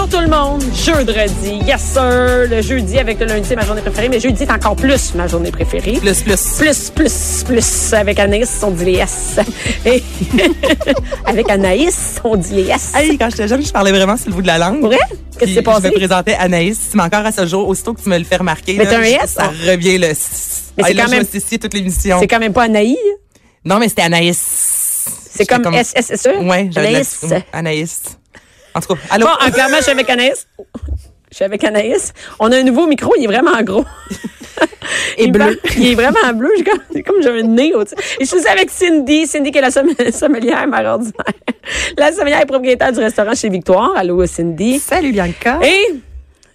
Bonjour tout le monde, jeudi, yes sir, le jeudi avec le lundi c'est ma journée préférée, mais jeudi est encore plus ma journée préférée. Plus, plus. Plus, plus, plus. Avec Anaïs, on dit les yes. Et avec Anaïs, on dit les yes. Hey, quand j'étais jeune, je parlais vraiment sur le bout de la langue. Vrai? Qu'est-ce qui s'est passé? Je me présentais Anaïs. Mais encore à ce jour, aussitôt que tu me le fais remarquer, Mais là, un je- S, ça hein? revient le. Mais c'est quand même- toute l'émission. C'est quand même pas Anaïs. Non, mais c'était Anaïs. C'est comme, SSE. Ouais, j'avais de la- Anaïs. Anaïs. En tout cas, allô? Bon, en clairement, je suis avec Anaïs. Je suis avec Anaïs. On a un nouveau micro, il est vraiment gros. Et il bleu. parle- Il est vraiment bleu. j'ai comme- comme j'avais le nez au-dessus. Et je suis avec Cindy. Cindy qui est la somm- sommelière mère ordinaire. La sommelière et propriétaire du restaurant chez Victoire. Allô, Cindy. Salut Bianca. Et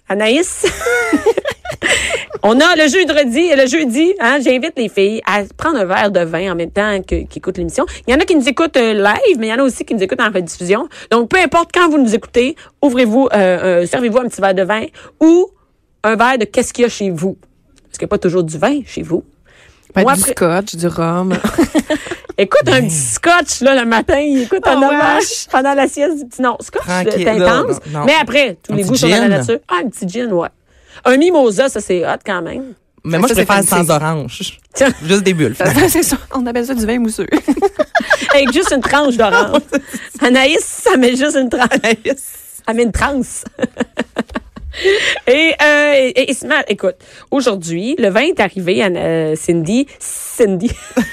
Anaïs? On a le jeudi, le jeudi, hein, j'invite les filles à prendre un verre de vin en même temps qu'ils écoutent l'émission. Il y en a qui nous écoutent euh, live, mais il y en a aussi qui nous écoutent en rediffusion. Donc, peu importe quand vous nous écoutez, ouvrez-vous, euh, euh, servez-vous un petit verre de vin ou un verre de qu'est-ce qu'il y a chez vous. Parce qu'il n'y a pas toujours du vin chez vous. Ben, Moi, du après- scotch, du rhum. Écoute un petit scotch là le matin, écoute un Oh, hommage pendant la sieste du petit non, scotch c'est intense, non, non. mais après tous Un les goûts sont dans la nature. Ah un petit gin ouais. Un mimosa ça c'est hot quand même. mais moi, je ça, c'est préfère sans orange. Tiens. Juste des bulles. c'est ça. On appelle ça du vin mousseux. Avec juste une tranche d'orange. Anaïs, ça met juste une tranche. Anaïs. Elle met une transe. Et, euh, et, et- écoute, aujourd'hui, le vin est arrivé à euh, Cindy. Cindy. Cindy.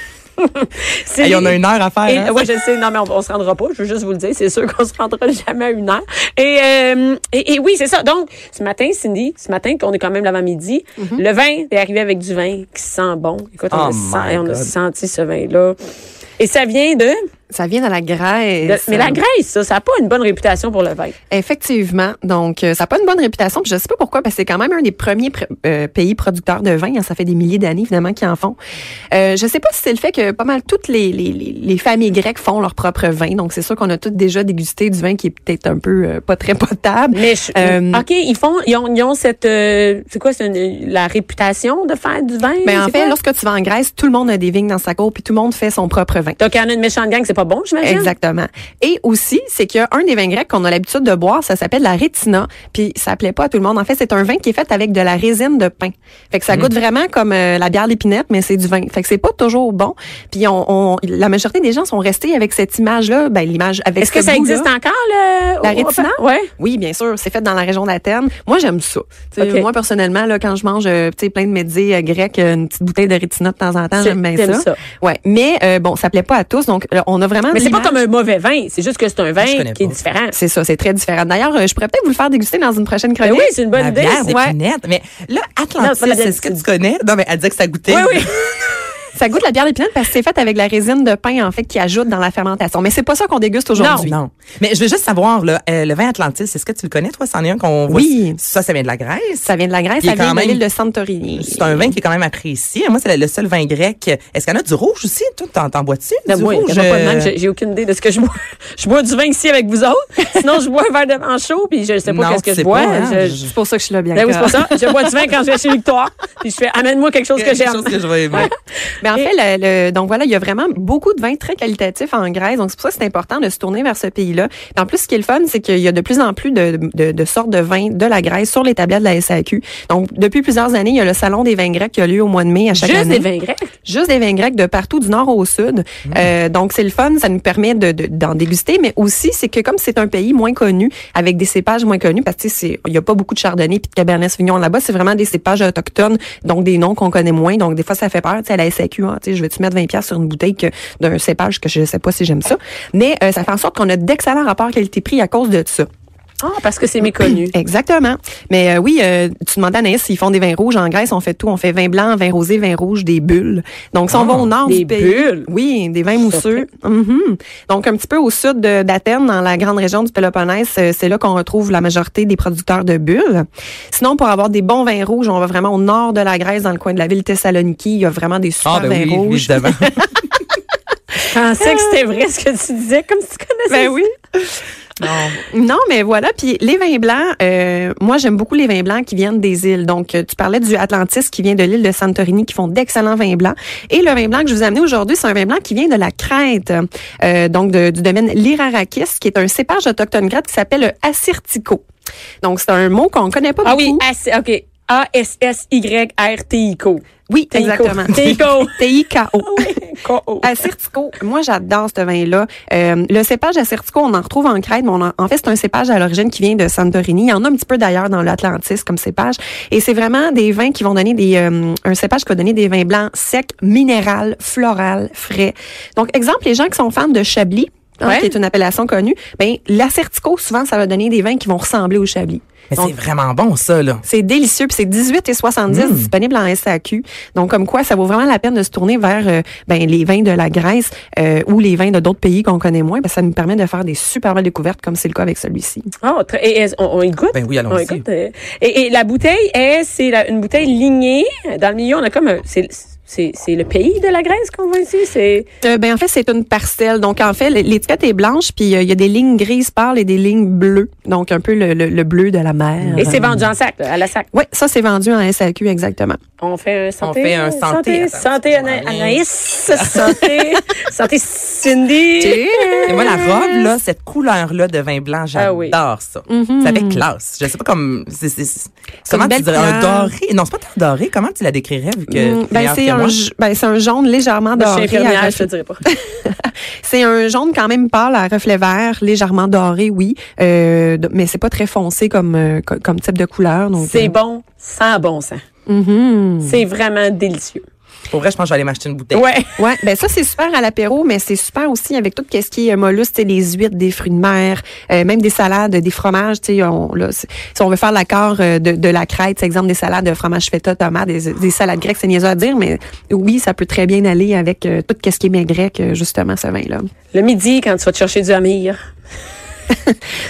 Hey, on a une heure à faire. Et, hein? ouais, je sais. Non, mais on, on se rendra pas. Je veux juste vous le dire. C'est sûr qu'on se rendra jamais à une heure. Et, euh, et, et oui, c'est ça. Donc, ce matin, Cindy, ce matin, qu'on est quand même l'avant-midi, le vin est arrivé avec du vin qui sent bon. Écoute, on, Oh a, on senti ce vin-là. Et ça vient de, Ça vient de la Grèce. de- mais la Grèce, ça, ça n'a pas une bonne réputation pour le vin. Effectivement. Donc, euh, ça n'a pas une bonne réputation. Puis je sais pas pourquoi, parce que c'est quand même un des premiers pr- euh, pays producteurs de vin. hein. Ça fait des milliers d'années, évidemment, qu'ils en font. Euh, je sais pas si c'est le fait que pas mal toutes les, les, les, les familles grecques font leur propre vin. Donc, c'est sûr qu'on a toutes déjà dégusté du vin qui est peut-être un peu euh, pas très potable. Mais je- Euh, OK, ils font ils ont, ils ont cette euh, c'est quoi une- la réputation de faire du vin? Mais Ben, en fait, quoi? lorsque tu vas en Grèce, tout le monde a des vignes dans sa cour, puis tout le monde fait son propre vin. Donc il y en a une méchante gang, c'est pas bon, j'imagine. Exactement. Et aussi, c'est qu'il y a un des vins grecs qu'on a l'habitude de boire, ça s'appelle la rétina, puis ça plaît pas à tout le monde. En fait, c'est un vin qui est fait avec de la résine de pain. Fait que ça goûte vraiment comme euh, la bière d'épinette, mais c'est du vin. Fait que c'est pas toujours bon. Puis on, on- la majorité des gens sont restés avec cette image-là, ben l'image avec Est-ce que ça existe encore le La rétina? Ouais. Oui, bien sûr, c'est fait dans la région d'Athènes. Moi, j'aime ça. Moi, personnellement, là, quand je mange euh, plein de médis euh, grecs, une petite bouteille de rétina de temps en temps, j'aime bien ça. ça. Ouais, mais euh, bon, ça plaît pas à tous, donc euh, on a vraiment. Mais c'est pas comme un mauvais vin, c'est juste que c'est un vin qui est différent. C'est ça, c'est très différent. D'ailleurs, euh, je pourrais peut-être vous le faire déguster dans une prochaine Ben chronique. oui, c'est une bonne La idée. bière c'est- ouais. Mais là, c'est Atlantis, la bière est-ce que tu connais? Non, mais elle disait que ça goûtait. Oui, oui. Ça goûte la bière d'épinette parce que c'est fait avec la résine de pain, en fait, qui ajoute dans la fermentation. Mais c'est pas ça qu'on déguste aujourd'hui. Non. Mais je veux juste savoir, là, euh, le vin Atlantis, est-ce que tu le connais, toi? C'en est un qu'on voit. Oui. Ça, ça vient de la Grèce? Ça vient de la Grèce, ça vient de l'île de Santorini. C'est un vin qui est quand même apprécié. Moi, c'est le, seul vin grec. Est-ce qu'il y en a du rouge aussi? Toi, t'en, t'en bois-tu? Non, du moi, rouge? euh, même, j'ai aucune idée de ce que je bois. Je bois du vin ici avec vous autres. Sinon, je bois un verre de vin chaud, puis je sais pas Non, qu'est-ce que je bois. hein. Je- Je- C'est pour ça que je suis là, bien. Ben oui, c'est pour ça. Je bois du vin quand je vais chez Victoire. Puis je fais, amène-moi quelque chose que quelque j'aime. chose que je vais aimer. Mais en fait, le, le- donc voilà, il y a vraiment beaucoup de vins très qualitatifs en Grèce. Donc c'est pour ça que c'est important de se tourner vers ce pays-là. En plus, ce qui est le fun, c'est qu'il y a de plus en plus de, de, de sortes de vins de la Grèce sur les tablettes de la SAQ. Donc depuis plusieurs années, il y a le salon des vins grecs qui a lieu au mois de mai à chaque Juste année. des vins grecs? juste des vins grecs de partout du nord au sud. Euh, donc c'est le fun, ça nous permet de de- d'en déguster, mais aussi c'est que comme c'est un pays moins connu, avec des cépages moins connus, parce que c'est- il y a pas beaucoup de chardonnay puis de cabernet sauvignon là-bas, c'est vraiment des cépages autochtones, donc des noms qu'on connaît moins, donc des fois ça fait peur, tu sais à la SAQ, hein, je vais tu mettre 20 pièces sur une bouteille d'un cépage que je sais pas si j'aime ça, mais euh, ça fait en sorte qu'on a d'excellents rapports qualité-prix à cause de ça. Ah, parce que c'est méconnu. Exactement. Mais euh, oui, euh, tu demandais à Anaïs s'ils font des vins rouges. En Grèce, on fait tout. On fait vin blanc, vin rosé, vin rouge, des bulles. Donc, si on va au nord des du pays. bulles? Oui, des vins mousseux. Mhm. Donc, un petit peu au sud de- d'Athènes, dans la grande région du Péloponnèse, euh, c'est là qu'on retrouve la majorité des producteurs de bulles. Sinon, pour avoir des bons vins rouges, on va vraiment au nord de la Grèce, dans le coin de la ville Thessaloniki. Il y a vraiment des super Ah, ben vins oui, rouges. Je pensais que c'était vrai ce que tu disais, comme si tu connaissais. Ben oui. non. Non, mais voilà. Puis les vins blancs, euh, moi j'aime beaucoup les vins blancs qui viennent des îles. Donc euh, tu parlais du Atlantis qui vient de l'île de Santorini qui font d'excellents vins blancs. Et le vin blanc que je vous ai amené aujourd'hui, c'est un vin blanc qui vient de la Crète, euh, donc de- du domaine l'Irarakis, qui est un cépage autochtone grec qui s'appelle le Assyrtiko. Donc c'est un mot qu'on connaît pas Ah beaucoup. oui, A- OK. A-S-S-Y-R-T-I-C-O. Oui, exactement. Teiko. T-I-K-O. Ko- Assyrtiko, moi j'adore ce vin-là. Euh, le cépage Assyrtiko, on en retrouve en Crète, mais on en, en fait c'est un cépage à l'origine qui vient de Santorini. Il y en a un petit peu d'ailleurs dans l'Atlantis comme cépage. Et c'est vraiment des vins qui vont donner des euh, un cépage qui va donner des vins blancs secs, minéral, floral, frais. Donc exemple, les gens qui sont fans de Chablis, hein, Ouais. qui est une appellation connue, ben l'Assyrtiko souvent ça va donner des vins qui vont ressembler au Chablis. Mais c'est vraiment bon, ça, là. c'est délicieux, puis c'est 18 et 70 Mm. disponible en SAQ. Donc comme quoi ça vaut vraiment la peine de se tourner vers euh, ben, les vins de la Grèce euh, ou les vins de d'autres pays qu'on connaît moins, ben, ça nous permet de faire des super belles découvertes comme c'est le cas avec celui-ci. Oh, très- et, et- on, on y goûte? Ben oui, On allons-y. y goûte, euh, Et, et la bouteille est, c'est une bouteille lignée. Dans le milieu, on a comme un, c'est, c'est, c'est le pays de la Grèce qu'on voit ici. C'est, Euh, ben en fait c'est une parcelle. Donc en fait l'étiquette est blanche puis euh, il y a des lignes grises pâles et des lignes bleues. Donc un peu le, le- le bleu de la mer. et c'est vendu en sac, là, à la sac. Oui, ça c'est vendu en SAQ exactement. On fait un santé. On fait un santé. Santé, Attends, santé Ana-. Anaïs. Santé. santé Cindy. Et moi, la robe, là, cette couleur-là de vin blanc, j'adore Ah oui. ça. Ça fait classe. Je sais pas comme, c'est, c'est- c'est- C'est comment tu dirais, un couleur. doré? Non, c'est pas doré. Comment tu la décrirais, vu que Mm, ben c'est que un ben c'est un jaune légèrement je suis doré. à infirmière, je te reflet- dirais pas. C'est un jaune quand même pâle à reflet vert, légèrement doré, oui, euh, mais c'est pas très foncé comme euh, co- comme type de couleur. C'est euh, bon, sans bon sens. mhm. C'est vraiment délicieux. Pour vrai, je pense que je vais aller m'acheter une bouteille. Ouais. Ouais, ben ça c'est super à l'apéro, mais c'est super aussi avec tout ce qui est euh, mollusque, les huîtres, des fruits de mer, euh, même des salades, des fromages. Tu sais, on, là, si on veut faire l'accord euh, de, de la crête, exemple des salades de fromage feta, tomate, des, des salades grecques, c'est niaiseux à dire, mais oui, ça peut très bien aller avec euh, tout ce qui est mets grec, euh, justement, ce vin-là. Le midi, quand tu vas te chercher du amir.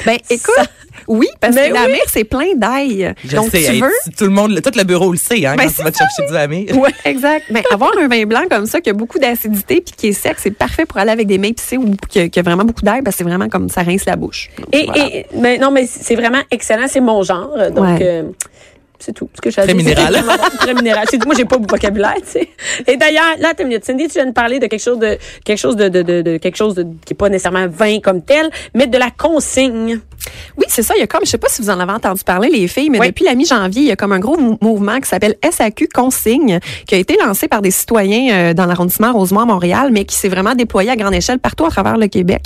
Ben écoute, oui, parce Ben que la oui. mer c'est plein d'ail. Donc sais, tu hey, veux si tout le monde, tout le bureau le sait, hein, Ben, quand tu vas te chercher du ami. Ouais, exact. Mais avoir un vin blanc comme ça qui a beaucoup d'acidité puis qui est sec, c'est parfait pour aller avec des mets épicés ou qui a, qui a vraiment beaucoup d'ail parce que c'est vraiment comme ça rince la bouche. Donc, Et, voilà. et mais non, mais c'est vraiment excellent. C'est mon genre. Donc, Ouais. euh, c'est tout. Ce que Très minéral. Très minéral. C'est. Moi, j'ai pas beaucoup de vocabulaire, tu sais. Et d'ailleurs, là, t'as une minute. Cindy, tu viens de parler de quelque chose de, quelque chose de, de, de, de- quelque chose de, qui est pas nécessairement vin comme tel, mais de la consigne. Oui, c'est ça. Il y a comme, je sais pas si vous en avez entendu parler, les filles, mais Oui. depuis la mi-janvier, il y a comme un gros mou- mouvement qui s'appelle SAQ Consigne, qui a été lancé par des citoyens euh, dans l'arrondissement Rosemont à Montréal, mais qui s'est vraiment déployé à grande échelle partout à travers le Québec.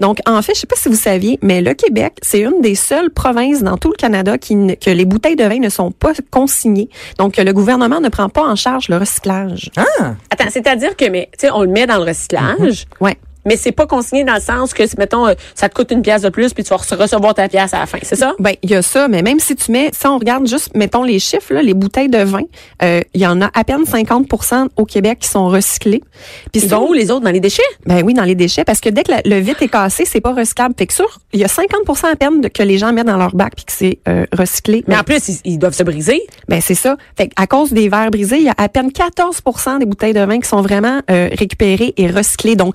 Donc, en fait, je sais pas si vous saviez, mais le Québec, c'est une des seules provinces dans tout le Canada qui, que les bouteilles de vin ne sont pas consignées. Donc, que le gouvernement ne prend pas en charge le recyclage. Ah! Attends, c'est-à-dire que, mais, tu sais, on le met dans le recyclage. Ouais. Mais c'est pas consigné dans le sens que, mettons, euh, ça te coûte une pièce de plus, puis tu vas rece- recevoir ta pièce à la fin. C'est ça? Ben, il y a ça, mais même si tu mets, si on regarde juste, mettons les chiffres, là, les bouteilles de vin, euh, il y en a à peine 50% au Québec qui sont recyclés. Puis Ils vont où les autres dans les déchets? ben oui, dans les déchets, parce que dès que la- le vitre est cassé, c'est pas recyclable. Fait que sur, il y a 50% à peine de- que les gens mettent dans leur bac puis que c'est euh, recyclé. Mais Ben, en plus, ils, ils doivent se briser. ben c'est ça. Fait à cause des verres brisés, il y a à peine 14% des bouteilles de vin qui sont vraiment euh, récupérées et recyclées, donc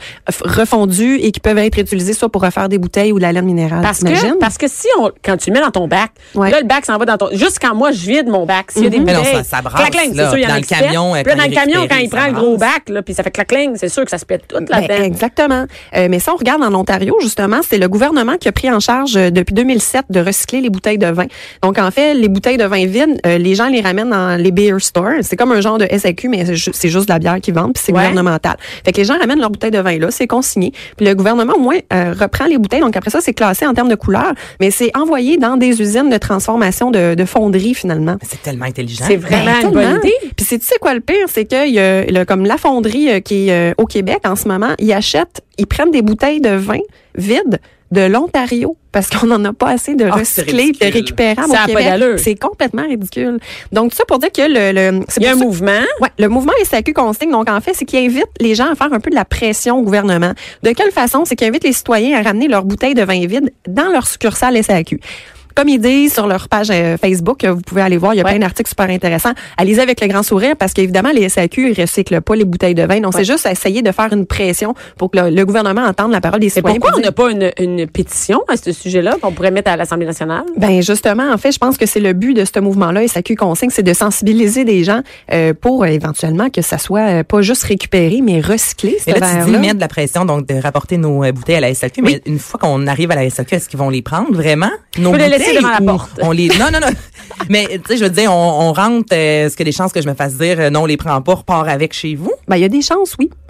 refondues et qui peuvent être utilisées soit pour refaire des bouteilles ou de la laine minérale. Parce que, parce que si on, quand tu le mets dans ton bac, Ouais. là, le bac s'en va dans ton, juste quand moi, je vide mon bac, s'il y a des. Mais non, bouteilles. ça- ça brasse, clac-cling, c'est là, sûr, il y en a dans le camion, Puis là, quand dans il le camion, quand il prend le gros bac, là, puis ça fait clac-cling, c'est sûr que ça se pète tout Ben, là-dedans. exactement. Euh, mais ça, on regarde en Ontario, justement, c'est le gouvernement qui a pris en charge euh, depuis 2007 de recycler les bouteilles de vin. Donc, en fait, les bouteilles de vin vides, euh, les gens les ramènent dans les beer stores. C'est comme un genre de SAQ, mais c'est ju- c'est juste de la bière qu'ils vendent, puis c'est Ouais. gouvernemental. Fait que les gens ramènent leurs bouteilles de vin là, c'est consigné. Puis le gouvernement, au moins, euh, reprend les bouteilles. Donc, après ça, c'est classé en termes de couleur, mais c'est envoyé dans des usines de transformation de, de fonderie, finalement. C'est tellement intelligent. C'est vraiment Ben, une bonne idée. Puis c'est tu sais quoi le pire, c'est que il y a le- comme la fonderie euh, qui est euh, au Québec en ce moment, ils achètent, ils prennent des bouteilles de vin vides de l'Ontario parce qu'on n'en a pas assez de Ah, recyclés, de récupérables Ça au Québec. C'est complètement ridicule. Donc, tout ça pour dire que le, le Il y a un ça- mouvement. Ouais, le mouvement SAQ consigne, donc en fait, c'est qu'il invite les gens à faire un peu de la pression au gouvernement. De quelle façon? C'est qu'il invite les citoyens à ramener leurs bouteilles de vin vide dans leur succursale SAQ. Comme ils disent sur leur page euh, Facebook, euh, vous pouvez aller voir, il y a Ouais. plein d'articles super intéressants. Allez-y avec le grand sourire parce qu'évidemment, les SAQ ne recyclent pas les bouteilles de vin. Donc, c'est juste essayer de faire une pression pour que le, le gouvernement entende la parole des citoyens. pourquoi pour on n'a pas une, une pétition à ce sujet-là qu'on pourrait mettre à l'Assemblée nationale? Ben justement, en fait, je pense que c'est le but de ce mouvement-là, SAQ Consigne, c'est de sensibiliser des gens euh, pour euh, éventuellement que ça soit euh, pas juste récupéré, mais recyclé, ce Mais là, tu dis mettre de la pression, donc de rapporter nos euh, bouteilles à la SAQ. Mais une fois qu'on arrive à la SAQ, est-ce qu'ils vont les prendre vraiment? Nos peux les devant la porte. On les, non, non, non. mais, tu sais, je veux dire, on, on rentre, euh, est-ce y a des chances que je me fasse dire, euh, non, on les prend pas, repart avec chez vous? Ben, il y a des chances, oui.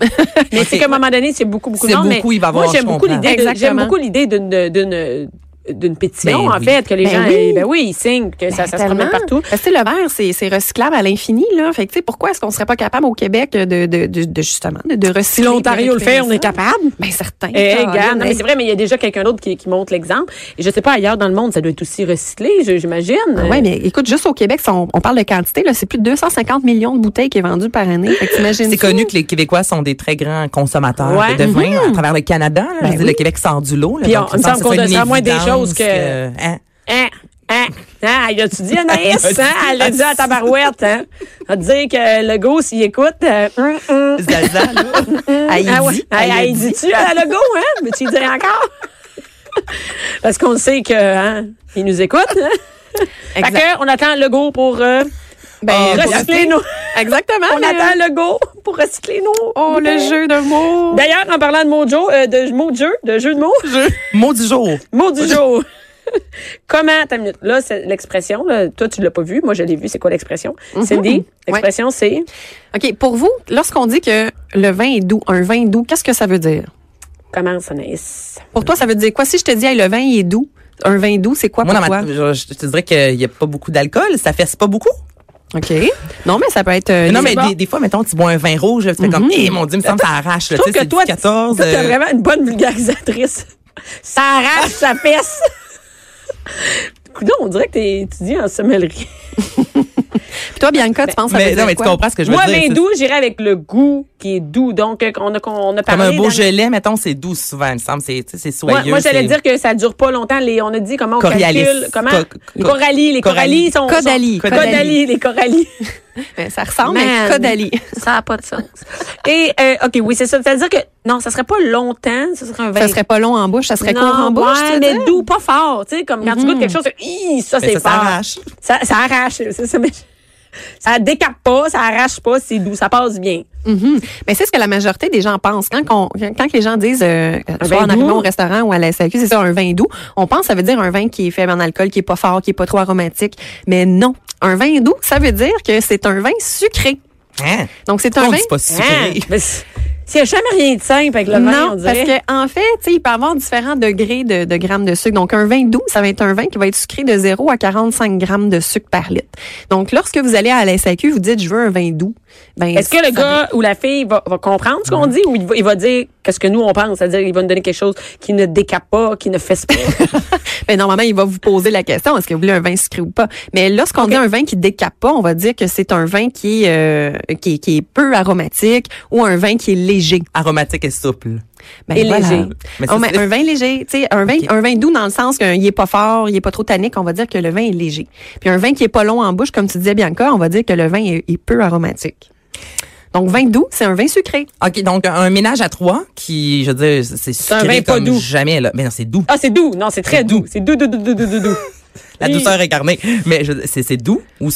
Mais Ok. c'est qu'à un moment donné, c'est beaucoup, beaucoup C'est non, mais beaucoup, il va moi, avoir, j'aime je beaucoup l'idée de, j'aime beaucoup l'idée d'une, d'une, pétition, Ben en oui. fait, que les Ben gens, oui. ben oui, ils signent, que ça, ça se promène partout. Parce que tu sais, le verre, c'est, c'est recyclable à l'infini, là. Fait que, tu sais, pourquoi est-ce qu'on serait pas capable au Québec de, de, de, de justement, de, de recycler? Si l'Ontario le fait, on est capable. Ben, certain. Eh, regarde, mais c'est vrai, mais il y a déjà quelqu'un d'autre qui, qui montre l'exemple. Et je sais pas, ailleurs dans le monde, ça doit être aussi recyclé, j'imagine. Oui, mais écoute, juste au Québec, si on, on parle de quantité, là, c'est plus de 250 millions de bouteilles qui est vendues par année. Fait que t'imagines C'est connu que les Québécois sont des très grands consommateurs Ouais. de vin à travers le Canada. là. je veux Ben dire, oui. le Québec sort du lot. là, Puis donc on- il me semble qu'on moins des évidence choses que- hein? Hein, hein, hein, il a-tu dit, Anaïs? Elle a hein? dit. Elle l'a dit à tabarouette, hein? Elle a dit que le go, s'il écoute, euh, hum, hum. Zaza, là. Elle y Ah ouais. dit, elle y elle dit. dit-tu à le go, hein? Mais tu dis encore? Parce qu'on sait que, hein, il nous écoute, hein? Fait que, on attend le go pour, euh, Ben, recycler nos, Exactement. on le- attend le go pour recycler nos. Oh, le jeu de mots. D'ailleurs, en parlant de mojo, euh, de mots de jeu, de jeu de mots, Mot du jour. mot du jour. Comment, ta minute, là, c'est l'expression, là, toi, tu l'as pas vu, moi, je l'ai vu, c'est quoi l'expression? Cindy, l'expression, c'est? OK, pour vous, lorsqu'on dit que le vin est doux, un vin doux, qu'est-ce que ça veut dire? Commence, Anaïs. Pour toi, ça veut dire quoi? Si je te dis, hey, le vin il est doux, un vin doux, c'est quoi Moi, pour toi? ma, je, je te dirais qu'il n'y a pas beaucoup d'alcool. Ça fesse pas beaucoup. OK. Non, mais ça peut être... euh, non, mais des, des fois, mettons, tu bois un vin rouge, là, tu fais comme, eh, mon Dieu, me semble que ça arrache. Je Là, trouve Tu sais, que toi, 14. toi, euh, vraiment une bonne vulgarisatrice. Ça arrache, ça pèse. Coudon, on dirait que t'es étudié en sommellerie. Puis toi, Bianca, tu penses veut mais, dire non, mais tu quoi? comprends ce que je veux Moi, dire. vin c'est- doux, j'irais avec le goût qui est doux? Donc, euh, on a, on a Comme parlé. un beau gelé, mettons, c'est doux souvent, il me semble. C'est, tu sais, c'est Moi, soyeux. moi, j'allais dire que ça dure pas longtemps. Les, on a dit comment on Coriolis. calcule. Comment? Co- les co- corallis. Les corallis. sont. Caudalie. Caudalie, les corallis. Ben, ça ressemble, Man. mais Caudalie. Ça n'a pas de sens. Et, euh, OK, oui, c'est ça. C'est-à-dire que, non, ça serait pas longtemps. Ça serait un vin. Ça serait pas long en bouche, ça serait non, court en bouche, ouais, mais dire? doux, pas fort. Tu sais, comme quand tu goûtes quelque chose, Hi, ça, c'est ça fort. s'arrache. Ça, ça arrache. C'est ça, mais ça décape pas, ça arrache pas, c'est doux, ça passe bien. Mhm. Mais c'est ce que la majorité des gens pensent. Quand, qu'on- quand les gens disent, euh, soit en arrivant au restaurant ou à la SAQ, c'est ça, un vin doux, on pense que ça veut dire un vin qui est faible en alcool, qui est pas fort, qui est pas trop aromatique. Mais non. Un vin doux, ça veut dire que c'est un vin sucré. Hein? Donc, c'est un On vin... dit pas sucré? Hein? Mais S'il n'y a jamais rien de simple avec le vin, on Non, dirait. parce que en fait, tu sais, il peut avoir différents degrés de, de grammes de sucre. Donc, un vin doux, ça va être un vin qui va être sucré de 0 à 45 grammes de sucre par litre. Donc, lorsque vous allez à la SAQ, vous dites, je veux un vin doux. Ben, Est-ce que le gars ou la fille va, va comprendre ce qu'on dit ou il va, il va dire qu'est-ce que nous on pense? C'est-à-dire il va nous donner quelque chose qui ne décape pas, qui ne fesse pas. Ben, normalement, il va vous poser la question est-ce que vous voulez un vin sucré ou pas? Mais lorsqu'on dit un vin qui décape pas, on va dire que c'est un vin qui est, euh, qui, qui est peu aromatique ou un vin qui est léger. Aromatique et souple. Ben, Et léger. Mais Oh, mais c'est- un vin léger, tu sais, un vin, un vin doux dans le sens qu'il est pas fort, il est pas trop tannique, on va dire que le vin est léger. Puis un vin qui est pas long en bouche, comme tu disais Bianca, on va dire que le vin est, est peu aromatique. Donc vin doux, c'est un vin sucré. OK, donc un ménage à trois qui, je veux dire, c'est un sucré vin pas comme doux. jamais. Là. Mais non, c'est doux. ah, c'est doux. Non, c'est très C'est doux. doux. C'est doux, doux, doux, doux, doux, doux. La douceur incarnée. Mais c'est c'est doux ou...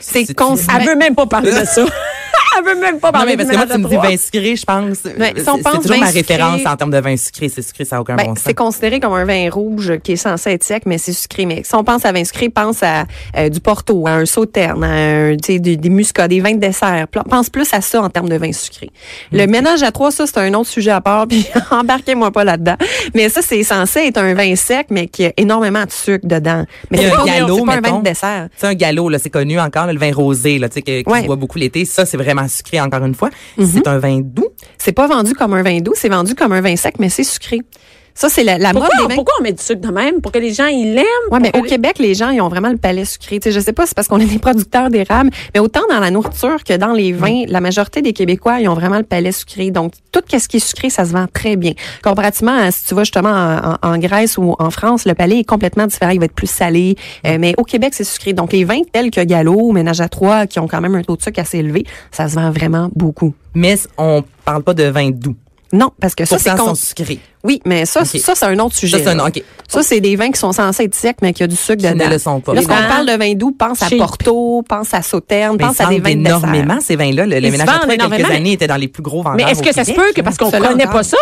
C'est cons- Elle veut même pas parler de ça. Elle veut même pas Non, parler mais de parce que moi, tu me dis vin sucré, je pense. C'est si on c'est toujours ma sucré- référence en termes de vin sucré. C'est sucré, ça n'a aucun Ben, bon sens. c'est considéré comme un vin rouge qui est censé être sec, mais c'est sucré. Mais si on pense à vin sucré, pense à euh, du Porto, à un Sauterne, à un, des, des muscats, des vins de dessert. Pense plus à ça en termes de vin sucré. Le ménage à trois, ça, c'est un autre sujet à part, puis embarquez-moi pas là-dedans. Mais ça, c'est censé être un vin sec, mais qui a énormément de sucre dedans. Mais c'est un pas, galop, c'est pas un vin de dessert. C'est un galop, là, c'est connu encore, là, le vin rosé, là, tu sais, que- qui Ouais. se boit beaucoup l'été. Ça, c'est vraiment sucré, encore une fois. Mm-hmm. C'est un vin doux. C'est pas vendu comme un vin doux, c'est vendu comme un vin sec, mais c'est sucré. Ça, c'est la, la mode Pourquoi, des vins. pourquoi on met du sucre de même? Pour que les gens, ils l'aiment? Ouais, mais au Québec, les gens, ils ont vraiment le palais sucré. Tu sais, je sais pas, si c'est parce qu'on est des producteurs d'érable, mais autant dans la nourriture que dans les vins, la majorité des Québécois, ils ont vraiment le palais sucré. Donc, tout ce qui est sucré, ça se vend très bien. Comparativement à si tu vas justement en, en- en Grèce ou en France, le palais est complètement différent. Il va être plus salé. Euh, mais au Québec, c'est sucré. Donc, les vins tels que Gallo, Ménage à trois, qui ont quand même un taux de sucre assez élevé, ça se vend vraiment beaucoup. Mais on parle pas de vin doux. Non, parce que ça, c'est con- sont sucrés. Oui, mais ça, ça c'est un autre sujet. Ça, c'est un- là. OK. Ça, c'est des vins qui sont censés être secs, mais qui a du sucre Qui dedans. ne le sont pas. Lorsqu'on vins parle de vin doux, pense à. Porto, pense à Sauternes, pense à des vins de énormément, ces vins-là. Le, le ménage à trois, quelques années, était dans les plus gros vendeurs Mais est-ce que ça se peut que parce qu'on connaît pas ça?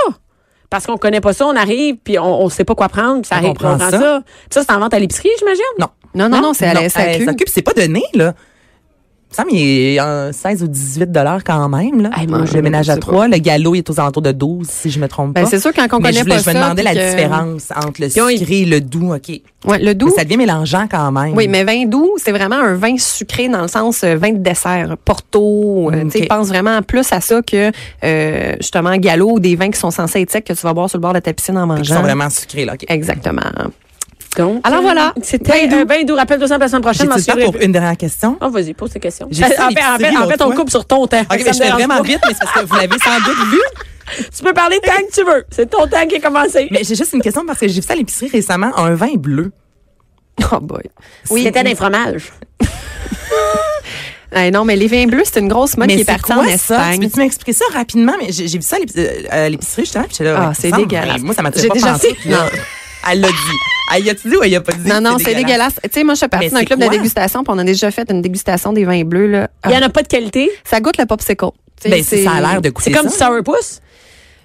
Parce qu'on connaît pas ça, on arrive puis on, on sait pas quoi prendre, puis ça arrive, on prend ça. ça. Puis ça, c'est en vente à l'épicerie, j'imagine? Non. Non, non, non, c'est à la SAQ. SAQ, c'est pas donné, là. Ça me qu'il est euh, 16 ou 18 dollars quand même. Là. Hey, moi, je le ménage à pas. trois, le galop il est aux alentours de 12, si je me trompe Ben, pas. c'est sûr, quand on Mais connaît je, voulais- pas je me ça, demandais la que- différence entre le sucré et le doux, OK. Ouais, le doux. Mais ça devient mélangeant quand même. Oui, mais vin doux, c'est vraiment un vin sucré dans le sens euh, vin de dessert, Porto. euh, Ok. Tu pense vraiment plus à ça que euh, justement Gallo ou des vins qui sont censés être secs que tu vas boire sur le bord de ta piscine en Ils mangeant. sont vraiment sucrés, là. OK. Exactement. Donc, Alors voilà. C'était Vin un vin doux. Rappelle-toi ça la semaine prochaine. J'ai pour une dernière question? Oh, vas-y, pose tes questions. En fait en fait, en on coupe sur ton temps. OK, mais je fais vraiment vite, mais c'est parce que vous l'avez sans doute vu. Tu peux parler tant que tu veux. C'est ton temps qui est commencé. Mais j'ai juste une question parce que j'ai vu ça à l'épicerie récemment, un vin bleu. Oh boy. oui, c'était des fromages. Eh non, mais les vins bleus, c'est une grosse mode mais qui est c'est partie quoi en ça? Espagne. Tu peux-tu m'expliquer ça rapidement? Mais j'ai vu ça à l'épicerie- euh, l'épicerie, justement, puis j'étais là. Ah, c'est dégueulasse. Moi, ça m'a J'ai pas déjà pensé. Elle l'a dit. Elle y a-tu dit ou elle y a pas dit? Non, non, c'est dégueulasse? Tu sais, moi, je fais partie d'un club de dégustation, puis on a déjà fait une dégustation des vins bleus. Là. Il y en a pas de qualité? ça goûte le popsicle. Tu sais, Ben, c'est- ça a l'air de goûter C'est comme ça. du sourpuss?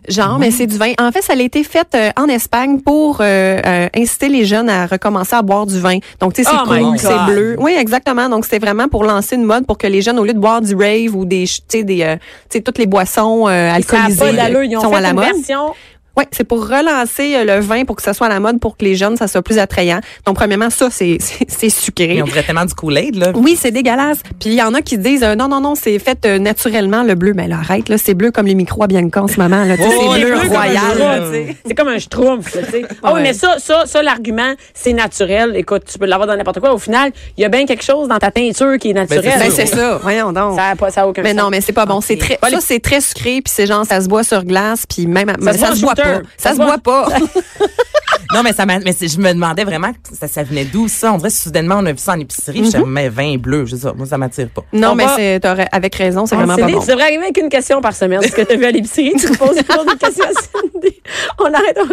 Genre, mais c'est du vin. En fait, ça a été fait euh, en Espagne pour euh, euh, inciter les jeunes à recommencer à boire du vin. Donc, tu sais, c'est Oh cool, c'est bleu. Oui, exactement. Donc, c'est vraiment pour lancer une mode pour que les jeunes, au lieu de boire du rave ou des, tu sais, des, euh, tu sais, toutes les boissons euh, Ça a alcoolisées. Ils sont fait à la une mode. version. Oui, c'est pour relancer euh, le vin pour que ça soit à la mode, pour que les jeunes, ça soit plus attrayant. Donc, premièrement, ça, c'est c'est- c'est sucré. Mais on dirait tellement du Kool-Aid, là. Oui, c'est dégueulasse. Puis il y en a qui disent euh, non non non, c'est fait euh, naturellement le bleu. Mais là, arrête là, c'est bleu comme les micros à Bianca en ce moment là, Oh, c'est bleu royal. C'est comme un schtroumpf, là, tu sais. Ah oui, Ouais. mais ça, ça, ça, l'argument, c'est naturel. Écoute, tu peux l'avoir dans n'importe quoi. Au final, il y a bien quelque chose dans ta teinture qui est naturel. Ben, Ben c'est ça, voyons donc. Ça a pas, ça a aucun mais sens. non, mais c'est pas bon. C'est très, ça c'est très sucré puis c'est genre ça se boit sur glace puis même ça, se boit pas. Ça, se boit pas. Non, mais ça m'a, mais c'est- je me demandais vraiment que ça, ça venait d'où, ça? On dirait soudainement, on a vu ça en épicerie. Je disais, mais vin bleu, je sais pas. Moi, ça m'attire pas. non, On mais va- c'est t'aurais- avec raison, c'est On vraiment pas bon. Tu devrais arriver avec une question par semaine. Ce que tu as vu à l'épicerie, tu te poses toujours des questions à Cindy. On arrête, on